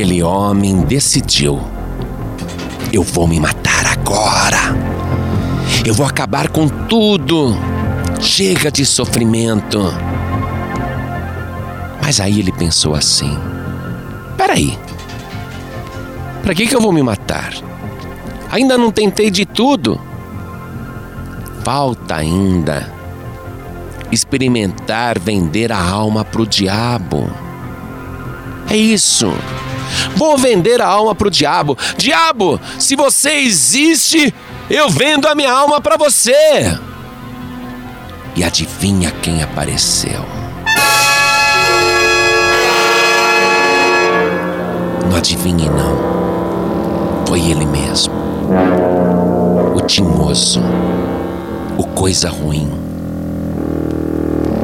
aquele homem decidiu: eu vou me matar agora. Eu vou acabar com tudo. Chega de sofrimento. Mas aí ele pensou assim: peraí, para que, que eu vou me matar? Ainda não tentei de tudo. Falta ainda experimentar vender a alma para o diabo. É isso. Vou vender a alma para o diabo. Diabo, se você existe, eu vendo a minha alma para você. E adivinha quem apareceu? Não adivinhe, não. Foi ele mesmo. O timoso. O coisa ruim.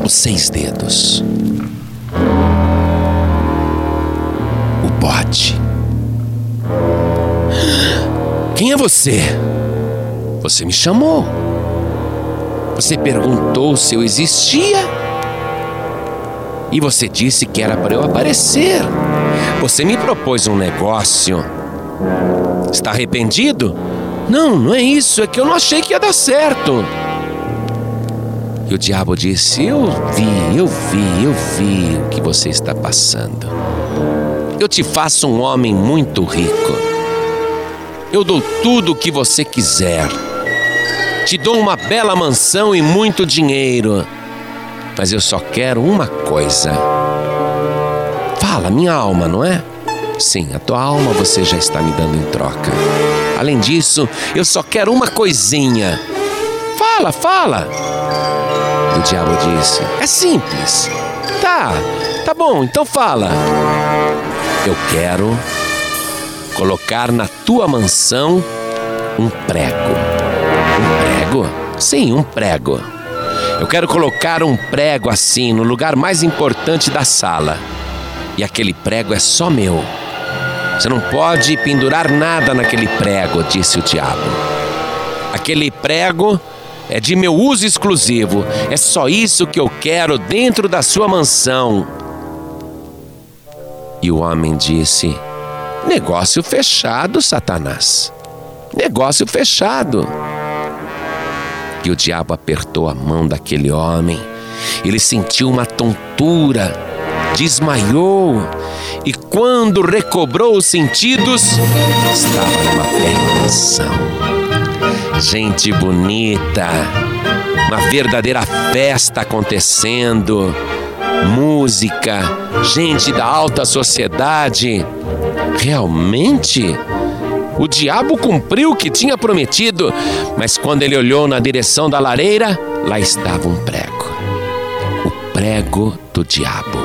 Os seis dedos. É você? Você me chamou. Você perguntou se eu existia. E você disse que era para eu aparecer. Você me propôs um negócio. Está arrependido? Não, não é isso. É que eu não achei que ia dar certo. E o diabo disse: Eu vi, eu vi, eu vi o que você está passando. Eu te faço um homem muito rico. Eu dou tudo o que você quiser. Te dou uma bela mansão e muito dinheiro. Mas eu só quero uma coisa. Fala, minha alma, não é? Sim, a tua alma você já está me dando em troca. Além disso, eu só quero uma coisinha. Fala, fala. O diabo disse: É simples. Tá, tá bom, então fala. Eu quero colocar na tua mansão um prego. Um prego? Sim, um prego. Eu quero colocar um prego assim no lugar mais importante da sala. E aquele prego é só meu. Você não pode pendurar nada naquele prego, disse o diabo. Aquele prego é de meu uso exclusivo. É só isso que eu quero dentro da sua mansão. E o homem disse: Negócio fechado, Satanás. Negócio fechado. E o diabo apertou a mão daquele homem. Ele sentiu uma tontura, desmaiou e, quando recobrou os sentidos, estava numa mansão. Gente bonita, uma verdadeira festa acontecendo, música, gente da alta sociedade. Realmente, o diabo cumpriu o que tinha prometido, mas quando ele olhou na direção da lareira, lá estava um prego. O prego do diabo.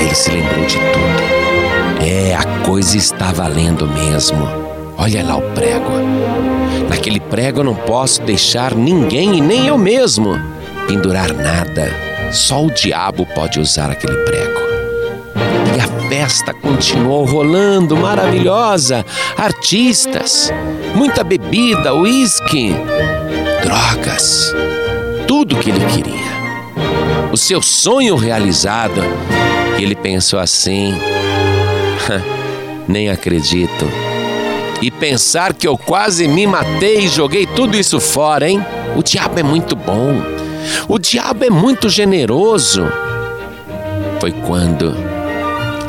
Ele se lembrou de tudo. É, a coisa está valendo mesmo. Olha lá o prego. Naquele prego eu não posso deixar ninguém e nem eu mesmo pendurar nada. Só o diabo pode usar aquele prego. A festa continuou rolando, maravilhosa. Artistas, muita bebida, uísque, drogas, tudo que ele queria. O seu sonho realizado. E ele pensou assim: nem acredito. E pensar que eu quase me matei e joguei tudo isso fora, hein? O diabo é muito bom. O diabo é muito generoso. Foi quando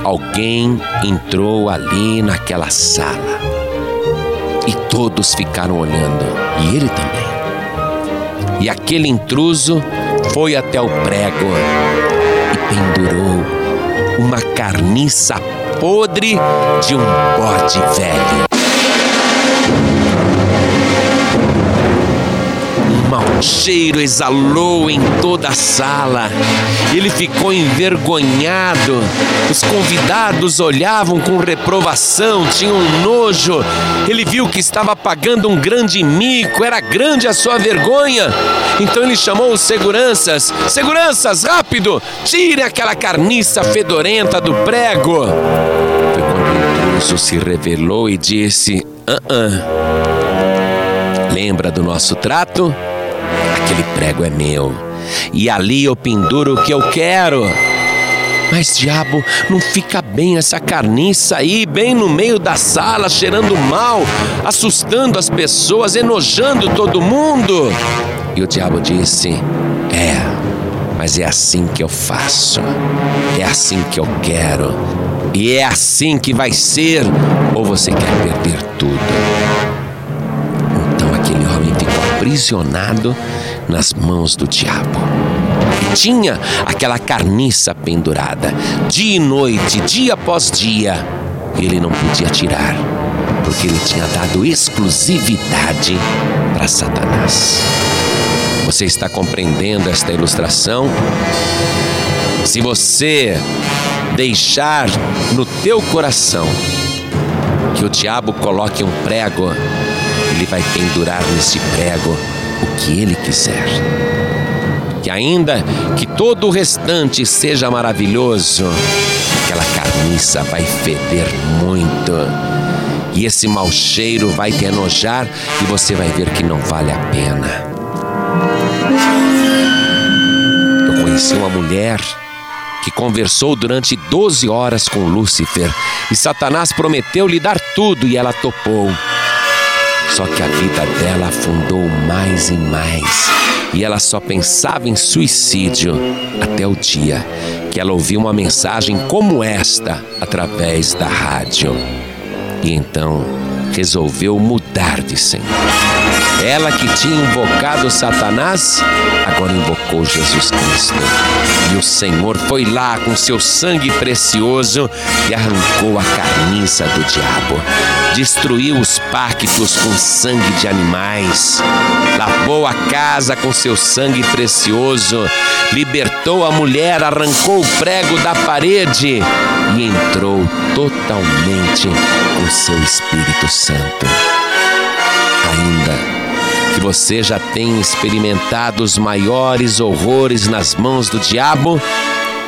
alguém entrou ali naquela sala. E todos ficaram olhando, e ele também. E aquele intruso foi até o prego e pendurou uma carniça podre de um bode velho. Mau cheiro exalou em toda a sala. Ele ficou envergonhado. Os convidados olhavam com reprovação, tinham nojo. Ele viu que estava pagando um grande mico, era grande a sua vergonha. Então ele chamou os seguranças: Seguranças, rápido! Tire aquela carniça fedorenta do prego. Foi quando o intruso se revelou e disse: Ah, ah. Lembra do nosso trato? Aquele prego é meu. E ali eu penduro o que eu quero. Mas, diabo, não fica bem essa carniça aí, bem no meio da sala, cheirando mal, assustando as pessoas, enojando todo mundo. E o diabo disse: É, mas é assim que eu faço, é assim que eu quero, e é assim que vai ser, ou você quer perder tudo? Aprisionado nas mãos do diabo. E tinha aquela carniça pendurada, dia e noite, dia após dia, ele não podia tirar, porque ele tinha dado exclusividade para Satanás. Você está compreendendo esta ilustração? Se você deixar no teu coração que o diabo coloque um prego, ele vai pendurar nesse prego o que ele quiser. Que ainda que todo o restante seja maravilhoso, aquela carniça vai feder muito. E esse mau cheiro vai te enojar e você vai ver que não vale a pena. Eu conheci uma mulher que conversou durante 12 horas com Lúcifer e Satanás prometeu lhe dar tudo e ela topou. Só que a vida dela afundou mais e mais e ela só pensava em suicídio até o dia que ela ouviu uma mensagem como esta através da rádio. E então resolveu mudar de Senhor. Ela que tinha invocado Satanás, agora invocou Jesus Cristo. E o Senhor foi lá com seu sangue precioso e arrancou a carniça do diabo. Destruiu os pactos com sangue de animais. Lavou a casa com seu sangue precioso. Libertou a mulher, arrancou o prego da parede e entrou totalmente com seu Espírito Santo. Ainda que você já tenha experimentado os maiores horrores nas mãos do diabo,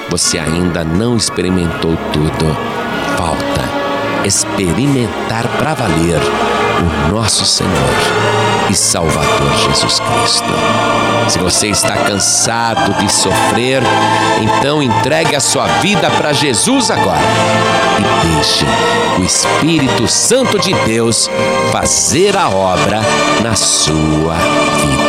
você ainda não experimentou tudo. Falta experimentar para valer o nosso Senhor e Salvador Jesus Cristo. Se você está cansado de sofrer, então entregue a sua vida para Jesus agora e deixe o Espírito Santo de Deus fazer a obra na sua vida.